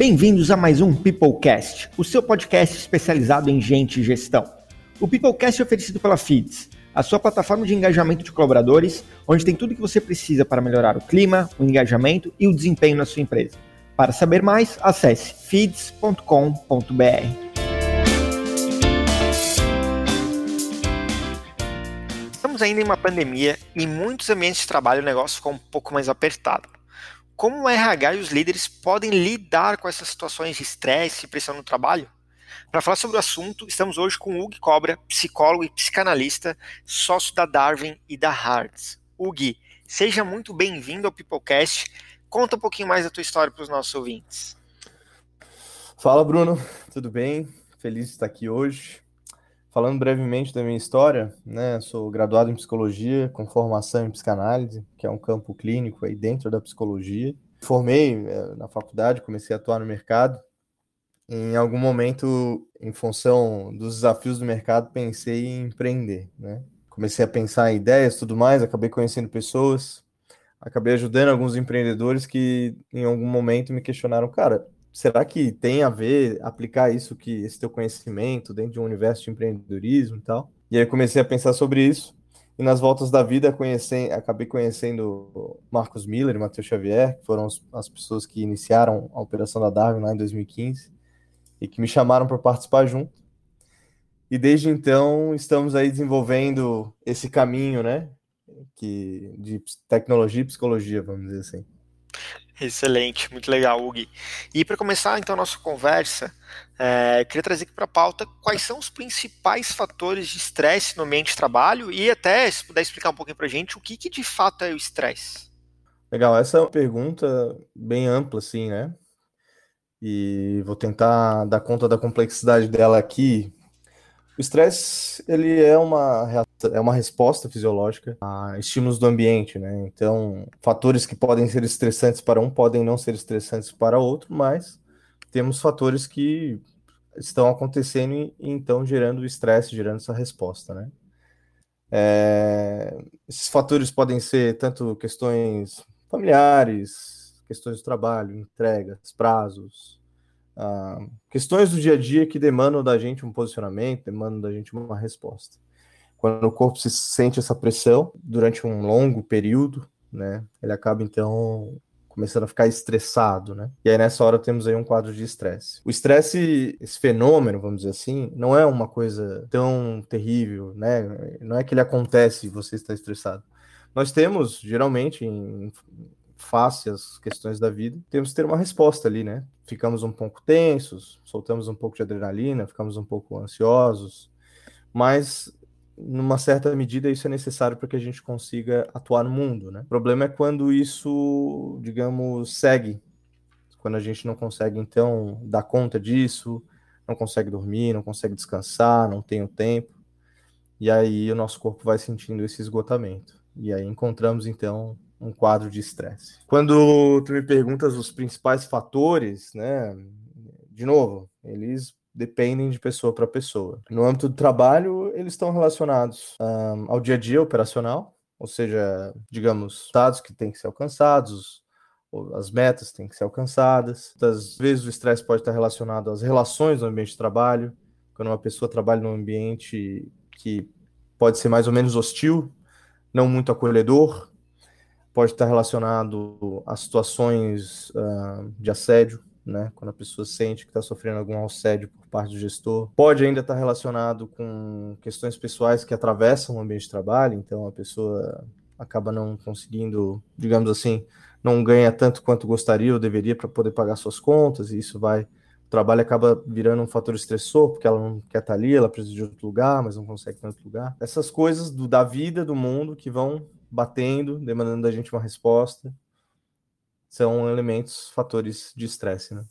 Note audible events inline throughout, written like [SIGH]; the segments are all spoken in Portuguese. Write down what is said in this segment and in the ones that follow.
Bem-vindos a mais um Peoplecast, o seu podcast especializado em gente e gestão. O Peoplecast é oferecido pela Feeds, a sua plataforma de engajamento de colaboradores, onde tem tudo o que você precisa para melhorar o clima, o engajamento e o desempenho na sua empresa. Para saber mais, acesse feeds.com.br. Estamos ainda em uma pandemia e em muitos ambientes de trabalho o negócio ficou um pouco mais apertado como o RH e os líderes podem lidar com essas situações de estresse e pressão no trabalho? Para falar sobre o assunto, estamos hoje com o Hugo Cobra, psicólogo e psicanalista, sócio da Darwin e da Hards. Hugo, seja muito bem-vindo ao Peoplecast. Conta um pouquinho mais da tua história para os nossos ouvintes. Fala, Bruno. Tudo bem? Feliz de estar aqui hoje. Falando brevemente da minha história, né, sou graduado em psicologia com formação em psicanálise, que é um campo clínico aí dentro da psicologia. Formei é, na faculdade, comecei a atuar no mercado. Em algum momento, em função dos desafios do mercado, pensei em empreender, né? Comecei a pensar em ideias, tudo mais, acabei conhecendo pessoas, acabei ajudando alguns empreendedores que em algum momento me questionaram, cara, será que tem a ver aplicar isso que esse teu conhecimento dentro de um universo de empreendedorismo e tal? E aí comecei a pensar sobre isso. E nas voltas da vida conheci, acabei conhecendo Marcos Miller e Matheus Xavier, que foram as pessoas que iniciaram a operação da Darwin lá em 2015 e que me chamaram para participar junto. E desde então estamos aí desenvolvendo esse caminho, né, que de tecnologia e psicologia, vamos dizer assim. Excelente, muito legal, Hugo. E para começar então a nossa conversa, é, queria trazer aqui para a pauta quais são os principais fatores de estresse no ambiente de trabalho e até, se puder explicar um pouquinho para a gente, o que, que de fato é o estresse. Legal, essa é uma pergunta bem ampla, assim, né? E vou tentar dar conta da complexidade dela aqui, o estresse, ele é uma, é uma resposta fisiológica a estímulos do ambiente, né? Então, fatores que podem ser estressantes para um podem não ser estressantes para outro, mas temos fatores que estão acontecendo e então gerando estresse, gerando essa resposta, né? É, esses fatores podem ser tanto questões familiares, questões do trabalho, entregas, prazos, ah, questões do dia a dia que demandam da gente um posicionamento, demandam da gente uma resposta. Quando o corpo se sente essa pressão durante um longo período, né, ele acaba então começando a ficar estressado, né? E aí nessa hora temos aí um quadro de estresse. O estresse, esse fenômeno, vamos dizer assim, não é uma coisa tão terrível, né? Não é que ele acontece e você está estressado. Nós temos, geralmente, em face às questões da vida, temos que ter uma resposta ali, né? Ficamos um pouco tensos, soltamos um pouco de adrenalina, ficamos um pouco ansiosos, mas numa certa medida isso é necessário para que a gente consiga atuar no mundo, né? O problema é quando isso, digamos, segue, quando a gente não consegue então dar conta disso, não consegue dormir, não consegue descansar, não tem o tempo, e aí o nosso corpo vai sentindo esse esgotamento. E aí encontramos então um quadro de estresse. Quando tu me perguntas os principais fatores, né? De novo, eles dependem de pessoa para pessoa. No âmbito do trabalho, eles estão relacionados um, ao dia a dia operacional, ou seja, digamos, dados que têm que ser alcançados, as metas têm que ser alcançadas. Às vezes o estresse pode estar relacionado às relações no ambiente de trabalho, quando uma pessoa trabalha num ambiente que pode ser mais ou menos hostil, não muito acolhedor, pode estar relacionado a situações uh, de assédio, né? Quando a pessoa sente que está sofrendo algum assédio por parte do gestor. Pode ainda estar relacionado com questões pessoais que atravessam o ambiente de trabalho, então a pessoa acaba não conseguindo, digamos assim, não ganha tanto quanto gostaria ou deveria para poder pagar suas contas, e isso vai. Trabalho acaba virando um fator estressor, porque ela não quer estar ali, ela precisa de outro lugar, mas não consegue em outro lugar. Essas coisas do, da vida, do mundo, que vão batendo, demandando da gente uma resposta. São elementos, fatores de estresse, né?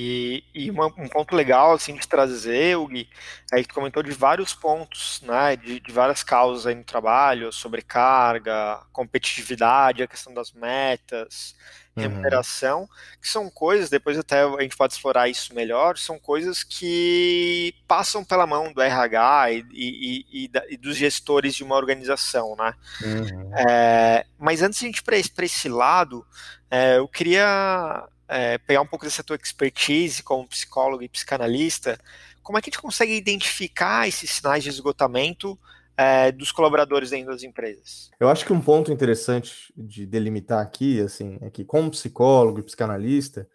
E, e uma, um ponto legal assim de trazer, Gui, aí que comentou de vários pontos, né, de, de, várias causas aí no trabalho, sobrecarga, competitividade, a questão das metas, uhum. remuneração, uhum. que são coisas, depois até a gente pode explorar isso melhor, são coisas que passam pela mão do RH e, e, e, e dos gestores de uma organização, né? Uhum. É, mas antes de a gente ir para esse lado, é, eu queria é, pegar um pouco dessa tua expertise como psicólogo e psicanalista, como é que a gente consegue identificar esses sinais de esgotamento é, dos colaboradores dentro das empresas? Eu acho que um ponto interessante de delimitar aqui, assim, é que como psicólogo e psicanalista,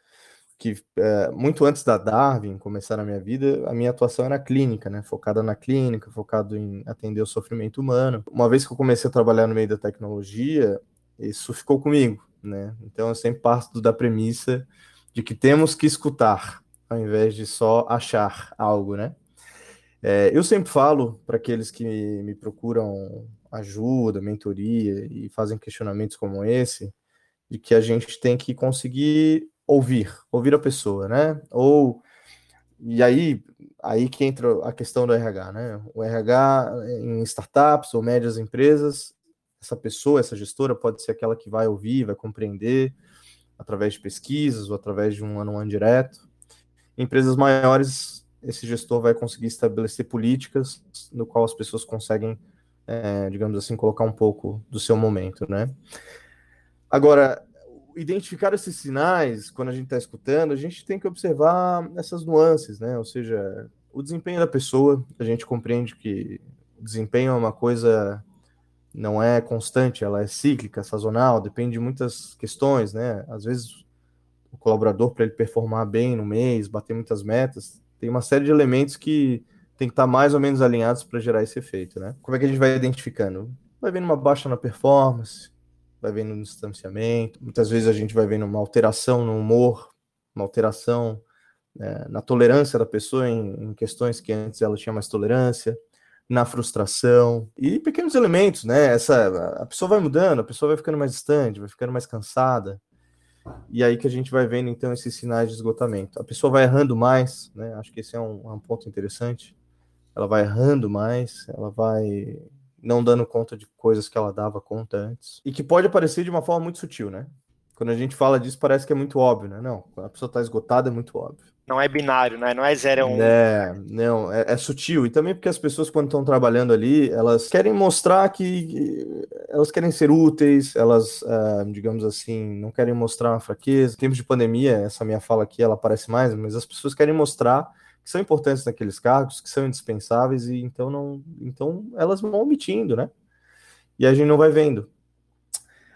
que é, muito antes da Darwin começar na minha vida, a minha atuação era clínica, né? Focada na clínica, focado em atender o sofrimento humano. Uma vez que eu comecei a trabalhar no meio da tecnologia, isso ficou comigo, né? Então eu sempre parto da premissa de que temos que escutar, ao invés de só achar algo, né? É, eu sempre falo para aqueles que me procuram ajuda, mentoria e fazem questionamentos como esse, de que a gente tem que conseguir ouvir, ouvir a pessoa, né? Ou e aí, aí que entra a questão do RH, né? O RH em startups ou médias empresas, essa pessoa, essa gestora pode ser aquela que vai ouvir, vai compreender através de pesquisas ou através de um ano-ano direto. Em empresas maiores, esse gestor vai conseguir estabelecer políticas no qual as pessoas conseguem, é, digamos assim, colocar um pouco do seu momento, né? Agora, identificar esses sinais, quando a gente está escutando, a gente tem que observar essas nuances, né? Ou seja, o desempenho da pessoa, a gente compreende que desempenho é uma coisa não é constante, ela é cíclica, sazonal, depende de muitas questões, né? Às vezes o colaborador para ele performar bem no mês, bater muitas metas, tem uma série de elementos que tem que estar tá mais ou menos alinhados para gerar esse efeito, né? Como é que a gente vai identificando? Vai vendo uma baixa na performance, vai vendo no distanciamento, muitas vezes a gente vai vendo uma alteração no humor, uma alteração é, na tolerância da pessoa em, em, questões que antes ela tinha mais tolerância, na frustração e pequenos elementos, né? Essa a pessoa vai mudando, a pessoa vai ficando mais distante, vai ficando mais cansada. E aí que a gente vai vendo então esses sinais de esgotamento. A pessoa vai errando mais, né? Acho que esse é um, um ponto interessante. Ela vai errando mais, ela vai não dando conta de coisas que ela dava conta antes. E que pode aparecer de uma forma muito sutil, né? Quando a gente fala disso, parece que é muito óbvio, né? Não, quando a pessoa está esgotada, é muito óbvio. Não é binário, né? Não é zero um. É, não, é, é sutil. E também porque as pessoas, quando estão trabalhando ali, elas querem mostrar que elas querem ser úteis, elas, uh, digamos assim, não querem mostrar uma fraqueza. Em tempos de pandemia, essa minha fala aqui, ela aparece mais, mas as pessoas querem mostrar que são importantes naqueles cargos, que são indispensáveis, e então não. Então elas vão omitindo, né? E a gente não vai vendo.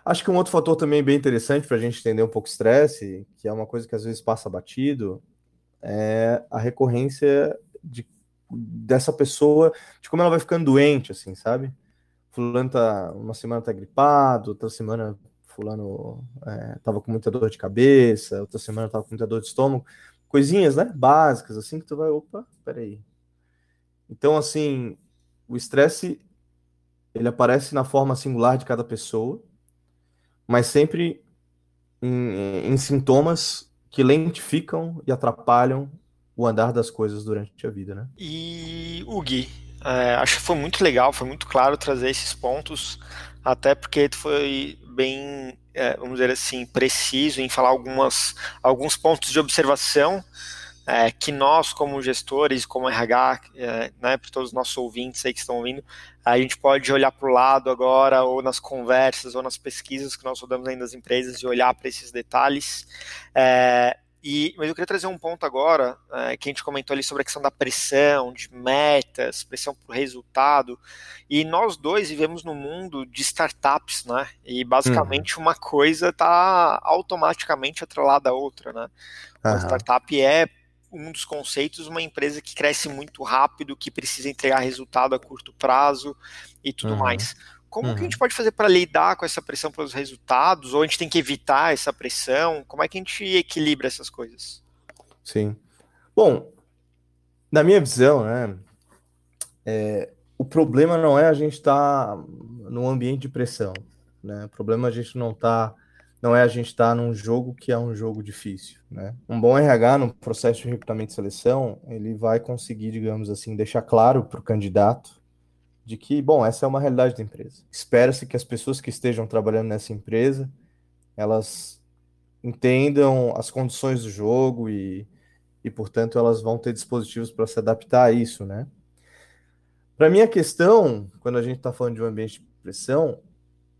Acho que um outro fator também bem interessante para a gente entender um pouco o estresse, que é uma coisa que às vezes passa batido, é a recorrência de, dessa pessoa, de como ela vai ficando doente, assim, sabe? Fulano tá, uma semana tá gripado, outra semana fulano é, tava com muita dor de cabeça, outra semana tava com muita dor de estômago coisinhas, né, básicas, assim, que tu vai, opa, peraí. Então, assim, o estresse, ele aparece na forma singular de cada pessoa, mas sempre em, em sintomas que lentificam e atrapalham o andar das coisas durante a vida, né? E o Gui, é, acho que foi muito legal, foi muito claro trazer esses pontos, até porque tu foi bem é, vamos dizer assim, preciso em falar algumas, alguns pontos de observação é, que nós, como gestores, como RH, é, né, para todos os nossos ouvintes aí que estão ouvindo, a gente pode olhar para o lado agora, ou nas conversas, ou nas pesquisas que nós rodamos ainda das empresas, e olhar para esses detalhes. É, e, mas eu queria trazer um ponto agora, é, que a gente comentou ali sobre a questão da pressão, de metas, pressão por resultado, e nós dois vivemos no mundo de startups, né? E basicamente uhum. uma coisa está automaticamente atrelada à outra, né? Uhum. A startup é um dos conceitos, uma empresa que cresce muito rápido, que precisa entregar resultado a curto prazo e tudo uhum. mais. Como uhum. que a uhum. gente pode fazer para lidar com essa pressão pelos resultados? Ou a gente tem que evitar essa pressão? Como é que a gente equilibra essas coisas? Sim. Bom, na minha visão, né, é, o problema não é a gente estar tá num ambiente de pressão. Né? O problema é a gente não tá, não é a gente estar tá num jogo que é um jogo difícil. Né? Um bom RH no processo de recrutamento e seleção, ele vai conseguir, digamos assim, deixar claro para o candidato de que, bom, essa é uma realidade da empresa. Espera-se que as pessoas que estejam trabalhando nessa empresa, elas entendam as condições do jogo e, e portanto, elas vão ter dispositivos para se adaptar a isso, né? Para mim, a questão, quando a gente está falando de um ambiente de pressão,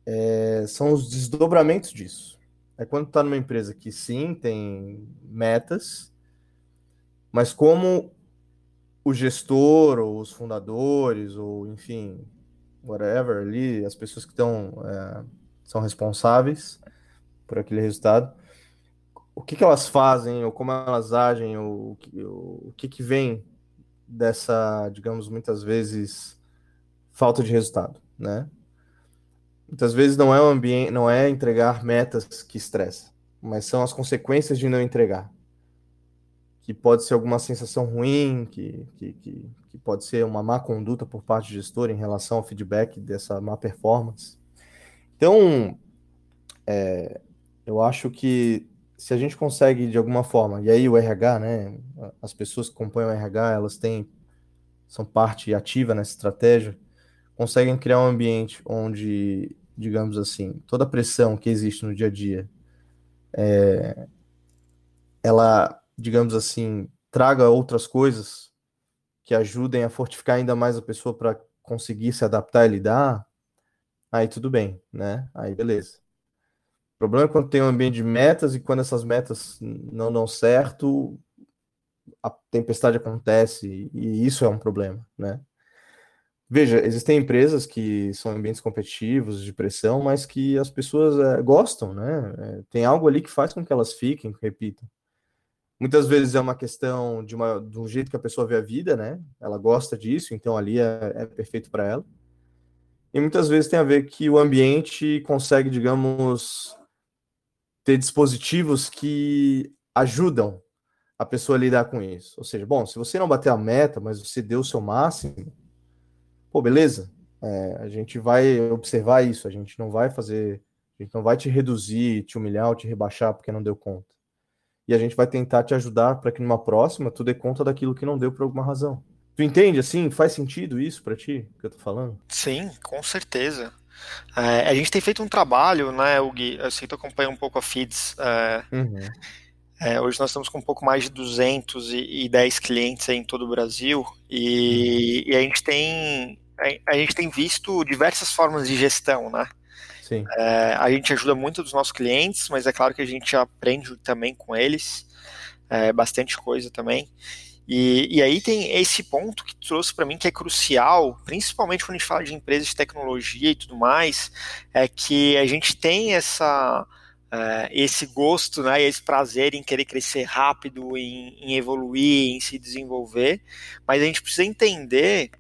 é, são os desdobramentos disso. é quando está numa empresa que sim tem metas, mas como o gestor ou os fundadores ou enfim whatever ali as pessoas que estão é, são responsáveis por aquele resultado o que, que elas fazem ou como elas agem ou, o, o que que vem dessa digamos muitas vezes falta de resultado né muitas vezes não é o ambiente não é entregar metas que estressa mas são as consequências de não entregar que pode ser alguma sensação ruim, que, que, que, que, pode ser uma má conduta por parte do gestor em relação ao feedback dessa má performance. Então, é, eu acho que se a gente consegue de alguma forma, e aí o RH, né, as pessoas que compõem o RH, elas têm, são parte ativa nessa estratégia, conseguem criar um ambiente onde, digamos assim, toda a pressão que existe no dia a dia, é, ela digamos assim, traga outras coisas que ajudem a fortificar ainda mais a pessoa para conseguir se adaptar e lidar, aí tudo bem, né? Aí beleza. O problema é quando tem um ambiente de metas e quando essas metas não dão certo, a tempestade acontece e isso é um problema, né? Veja, existem empresas que são ambientes competitivos, de pressão, mas que as pessoas é, gostam, né? É, tem algo ali que faz com que elas fiquem, que repitam. Muitas vezes é uma questão de, uma, de um jeito que a pessoa vê a vida, né? Ela gosta disso, então ali é, é perfeito para ela. E muitas vezes tem a ver que o ambiente consegue, digamos, ter dispositivos que ajudam a pessoa a lidar com isso. Ou seja, bom, se você não bater a meta, mas você deu o seu máximo, pô, beleza. É, a gente vai observar isso, a gente não vai fazer, a gente não vai te reduzir, te humilhar ou te rebaixar porque não deu conta e a gente vai tentar te ajudar para que numa próxima tu dê conta daquilo que não deu por alguma razão. Tu entende assim? Faz sentido isso para ti que eu tô falando? Sim, com certeza. É, a gente tem feito um trabalho, né, Gui? Eu sei que tu acompanha um pouco a Feeds. É, uhum. É, hoje nós estamos com um pouco mais de 210 clientes em todo o Brasil e, e a gente tem a, a gente tem visto diversas formas de gestão, né? Sim. É, a gente ajuda muito os nossos clientes, mas é claro que a gente aprende também com eles, é, bastante coisa também. E, e, aí tem esse ponto que trouxe para mim que é crucial, principalmente quando a gente fala de empresas de tecnologia e tudo mais, é que a gente tem essa é, esse gosto, né, esse prazer em querer crescer rápido, em, em, evoluir, em se desenvolver, mas a gente precisa entender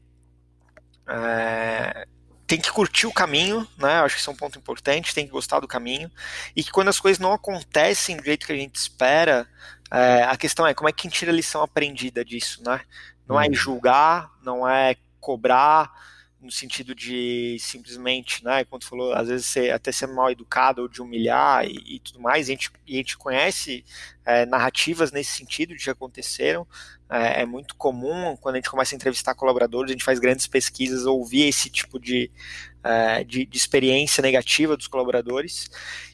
é, tem que curtir o caminho, né? Acho que isso é um ponto importante, tem que gostar do caminho. E que quando as coisas não acontecem do jeito que a gente espera, é, a questão é como é que a gente tira a lição aprendida disso, né? Não é uhum. julgar, não é cobrar, no sentido de simplesmente, né, quando falou, às vezes ser, até ser mal educado ou de humilhar e, e tudo mais, e a gente, e a gente conhece é, narrativas nesse sentido de que aconteceram, é, é, muito comum quando a gente começa a entrevistar colaboradores, a gente faz grandes pesquisas, ouvir esse tipo de, é, de, de, experiência negativa dos colaboradores.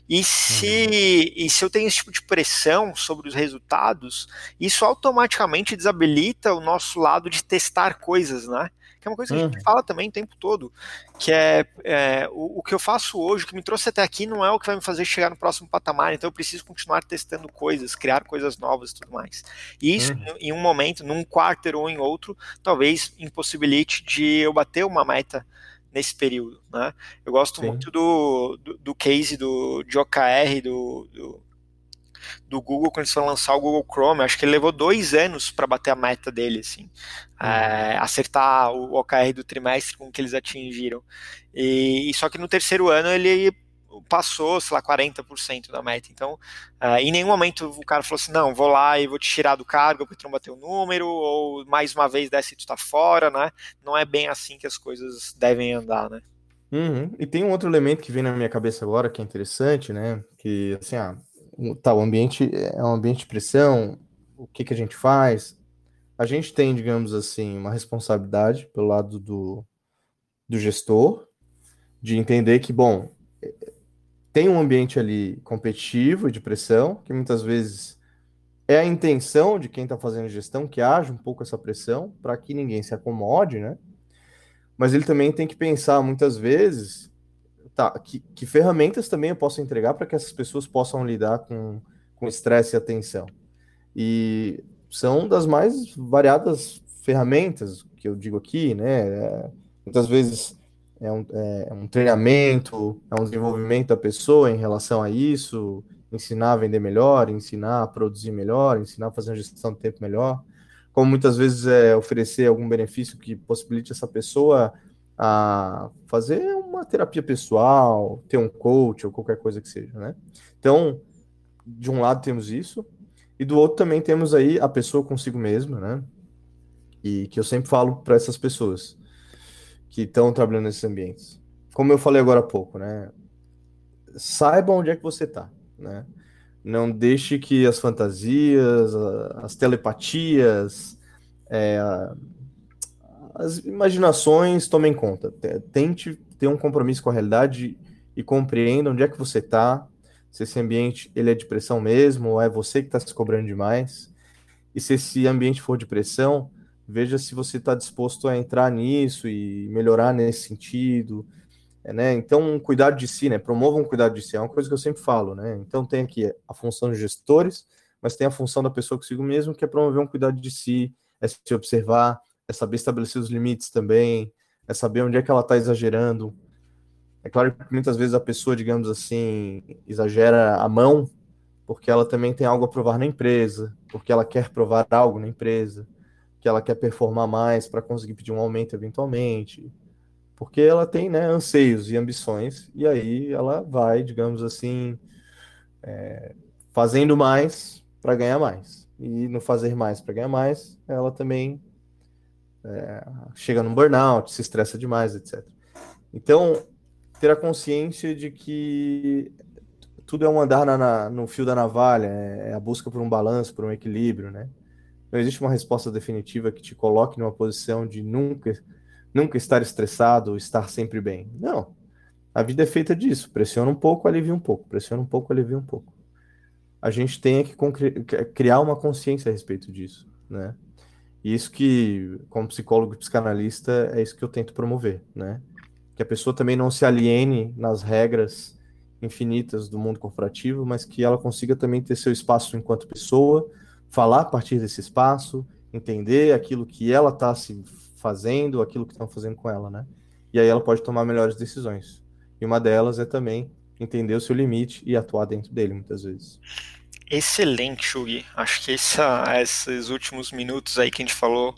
E se, uhum. e se eu tenho esse tipo de pressão sobre os resultados, isso automaticamente desabilita o nosso lado de testar coisas, né? Que é uma coisa que uhum. a gente uhum. fala também o tempo todo, que é, é o, o, que eu faço hoje, o que me trouxe até aqui, não é o que vai me fazer chegar no próximo patamar, então eu preciso continuar testando coisas, criar coisas novas e tudo mais. E isso, uhum. em um momento, num quarter ou em outro, talvez impossibilite de eu bater uma meta nesse período, né? Eu gosto Sim. muito do, do, do, case do, de OKR, do, do do Google quando eles foram lançar o Google Chrome. Acho que ele levou dois anos para bater a meta dele, assim, é, acertar o OKR do trimestre com que eles atingiram. E, e, só que no terceiro ano ele passou, sei lá, 40% da meta. Então, uh, em nenhum momento o cara falou assim, não, vou lá e vou te tirar do cargo porque tu não bateu o número, ou mais uma vez dessa e tu tá fora, né? Não é bem assim que as coisas devem andar, né? Uhum. E tem um outro elemento que vem na minha cabeça agora que é interessante, né? Que, assim, ah, tá, o ambiente é um ambiente de pressão, o que, que a gente faz? A gente tem, digamos assim, uma responsabilidade pelo lado do, do gestor, de entender que, bom, tem um ambiente ali competitivo e de pressão, que muitas vezes é a intenção de quem está fazendo gestão que haja um pouco essa pressão, para que ninguém se acomode, né? Mas ele também tem que pensar muitas vezes tá, que, que ferramentas também eu posso entregar para que essas pessoas possam lidar com estresse e atenção. E são das mais variadas ferramentas que eu digo aqui, né? É, muitas vezes é um, é um, treinamento, é um desenvolvimento da pessoa em relação a isso, ensinar a vender melhor, ensinar a produzir melhor, ensinar a fazer uma gestão do tempo melhor. Como muitas vezes é oferecer algum benefício que possibilite essa pessoa a fazer terapia pessoal, ter um coach ou qualquer coisa que seja, né? Então, de um lado temos isso, e do outro também temos aí a pessoa consigo mesma, né? E que eu sempre falo para essas pessoas que estão trabalhando nesses ambientes. Como eu falei agora há pouco, né? Saiba onde é que você está, né? Não deixe que as fantasias, as telepatias, é, as imaginações tomem conta. Tente ter um compromisso com a realidade e compreenda onde é que você está, se esse ambiente ele é de pressão mesmo, ou é você que está se cobrando demais. E se esse ambiente for de pressão, veja se você está disposto a entrar nisso e melhorar nesse sentido. Né? Então, cuidado de si, né? Promova um cuidado de si, é uma coisa que eu sempre falo, né? Então tem aqui a função dos gestores, mas tem a função da pessoa consigo mesmo, que é promover um cuidado de si, é se observar, é saber estabelecer os limites também, é saber onde é que ela está exagerando, é claro que muitas vezes a pessoa, digamos assim, exagera a mão porque ela também tem algo a provar na empresa, porque ela quer provar algo na empresa, que ela quer performar mais para conseguir pedir um aumento eventualmente, porque ela tem né, anseios e ambições, e aí ela vai, digamos assim, é, fazendo mais para ganhar mais. E no fazer mais para ganhar mais, ela também é, chega num burnout, se estressa demais, etc. Então, ter a consciência de que tudo é um andar na, na, no fio da navalha, é, é a busca por um balanço, por um equilíbrio, né? Não existe uma resposta definitiva que te coloque numa posição de nunca, nunca estar estressado estar sempre bem. Não. A vida é feita disso. Pressiona um pouco, alivia um pouco. Pressiona um pouco, alivia um pouco. A gente tem que criar uma consciência a respeito disso, né? E isso que, como psicólogo e psicanalista, é isso que eu tento promover, né? que a pessoa também não se aliene nas regras infinitas do mundo corporativo, mas que ela consiga também ter seu espaço enquanto pessoa, falar a partir desse espaço, entender aquilo que ela está se fazendo, aquilo que estão fazendo com ela, né? E aí ela pode tomar melhores decisões. E uma delas é também entender o seu limite e atuar dentro dele, muitas vezes. Excelente, Shugi. Acho que essa, esses últimos minutos aí que a gente falou,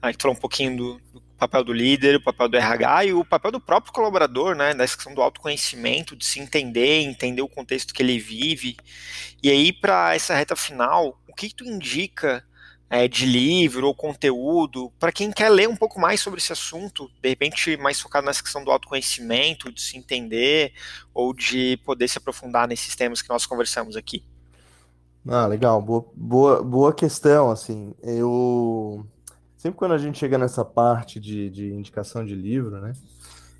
a gente falou um pouquinho do, do papel do líder, o papel do RH e o papel do próprio colaborador, né, da questão do autoconhecimento, de se entender, entender o contexto que ele vive. E aí, para essa reta final, o que, que tu indica é, de livro ou conteúdo para quem quer ler um pouco mais sobre esse assunto, de repente mais focado nessa questão do autoconhecimento, de se entender ou de poder se aprofundar nesses temas que nós conversamos aqui? Ah, legal, boa, boa, boa questão, assim, eu sempre quando a gente chega nessa parte de, de indicação de livro, né,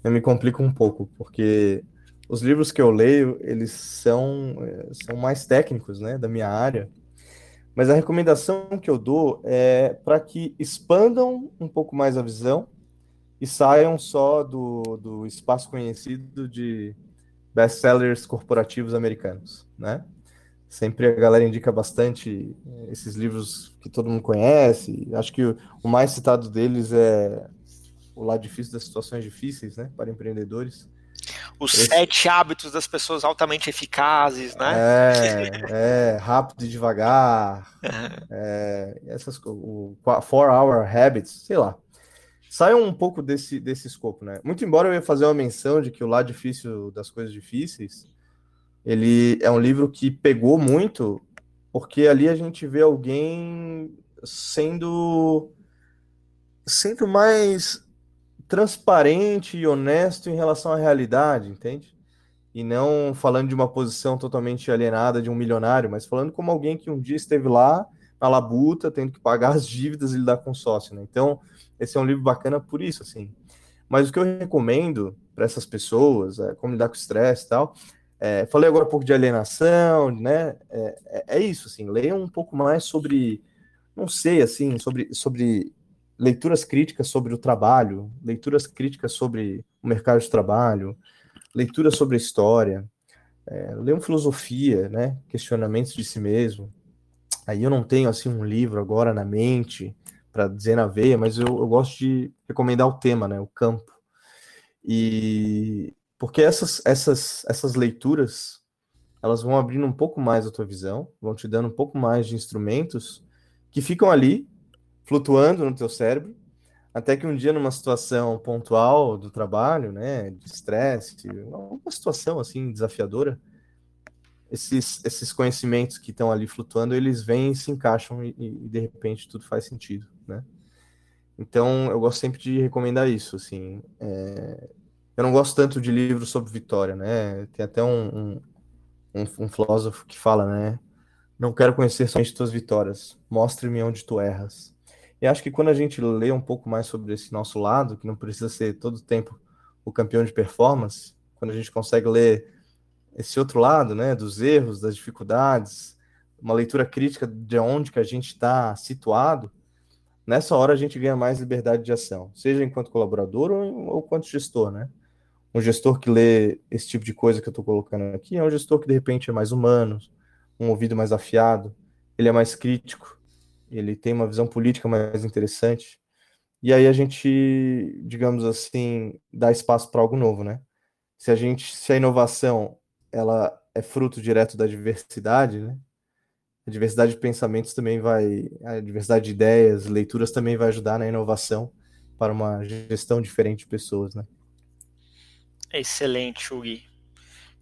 eu me complico um pouco, porque os livros que eu leio, eles são, eh, são mais técnicos, né, da minha área, mas a recomendação que eu dou é para que expandam um pouco mais a visão e saiam só do, do espaço conhecido de best-sellers corporativos americanos, né? Sempre a galera indica bastante eh, esses livros que todo mundo conhece. Acho que o mais citado deles é O Lado Difícil das Situações Difíceis, né? Para empreendedores. Os Esse... sete hábitos das pessoas altamente eficazes, né? É, é rápido e devagar. [LAUGHS] é, essas, o Four Hour Habits, sei lá. Saiam um pouco desse, desse escopo, né? Muito embora eu ia fazer uma menção de que o lado difícil das coisas difíceis ele é um livro que pegou muito, porque ali a gente vê alguém sendo sendo mais transparente e honesto em relação à realidade, entende? E não falando de uma posição totalmente alienada de um milionário, mas falando como alguém que um dia esteve lá na labuta, tendo que pagar as dívidas e lidar com sócio, né? Então, esse é um livro bacana por isso, assim. Mas o que eu recomendo para essas pessoas, é, como lidar com estresse e tal, é, falei agora um pouco de alienação, né? É, é, é, isso, assim, leiam um pouco mais sobre, não sei, assim, sobre, sobre leituras críticas sobre o trabalho, leituras críticas sobre o mercado de trabalho, leitura sobre a história, é, leiam filosofia, né? Questionamentos de si mesmo. Aí eu não tenho assim um livro agora na mente para dizer na veia, mas eu, eu, gosto de recomendar o tema, né? O campo. E porque essas essas essas leituras elas vão abrindo um pouco mais a tua visão, vão te dando um pouco mais de instrumentos que ficam ali flutuando no teu cérebro, até que um dia numa situação pontual do trabalho, né, de estresse, uma situação assim desafiadora, esses, esses conhecimentos que estão ali flutuando, eles vêm se encaixam e, e, de repente tudo faz sentido, né? Então, eu gosto sempre de recomendar isso, assim. É... Eu não gosto tanto de livros sobre vitória, né? Tem até um, um, um, filósofo que fala, né? Não quero conhecer somente tuas vitórias, mostre-me onde tu erras. E acho que quando a gente lê um pouco mais sobre esse nosso lado, que não precisa ser todo o tempo o campeão de performance, quando a gente consegue ler esse outro lado, né, dos erros, das dificuldades, uma leitura crítica de onde que a gente está situado, nessa hora a gente ganha mais liberdade de ação, seja enquanto colaborador ou, ou enquanto gestor, né? Um gestor que lê esse tipo de coisa que eu estou colocando aqui é um gestor que de repente é mais humano, um ouvido mais afiado, ele é mais crítico, ele tem uma visão política mais interessante. E aí a gente, digamos assim, dá espaço para algo novo, né? Se a gente, se a inovação ela é fruto direto da diversidade, né? A diversidade de pensamentos também vai, a diversidade de ideias, leituras também vai ajudar na inovação para uma gestão diferente de pessoas, né? Excelente, Hugo.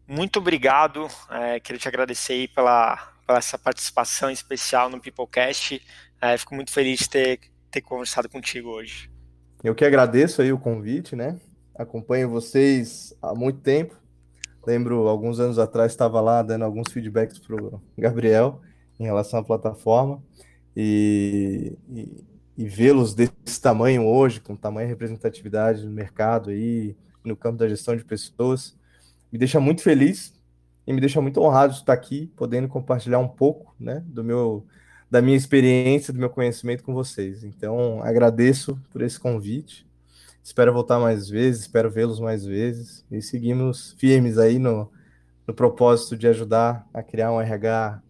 Muito obrigado. É, queria te agradecer pela, pela essa participação especial no Peoplecast. É, fico muito feliz de ter, ter conversado contigo hoje. Eu que agradeço aí o convite, né? Acompanho vocês há muito tempo Lembro, alguns anos atrás, estava lá dando alguns feedbacks para o Gabriel em relação à plataforma e, e, e vê-los desse tamanho hoje, com tamanha representatividade no mercado aí, no campo da gestão de pessoas, me deixa muito feliz e me deixa muito honrado de estar aqui, podendo compartilhar um pouco, né, do meu, da minha experiência, do meu conhecimento com vocês. Então, agradeço por esse convite Espero voltar mais vezes, espero vê-los mais vezes e seguimos firmes aí no, no propósito de ajudar a criar um RH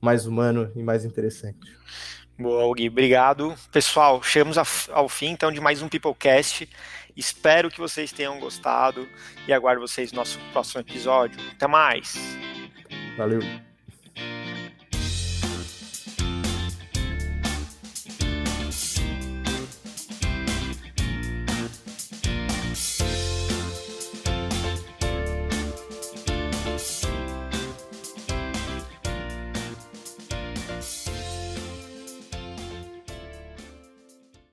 mais humano e mais interessante. Boa, Gui, obrigado. Pessoal, chegamos ao fim então de mais um Peoplecast. Espero que vocês tenham gostado e aguardo vocês no nosso próximo episódio. Até mais. Valeu.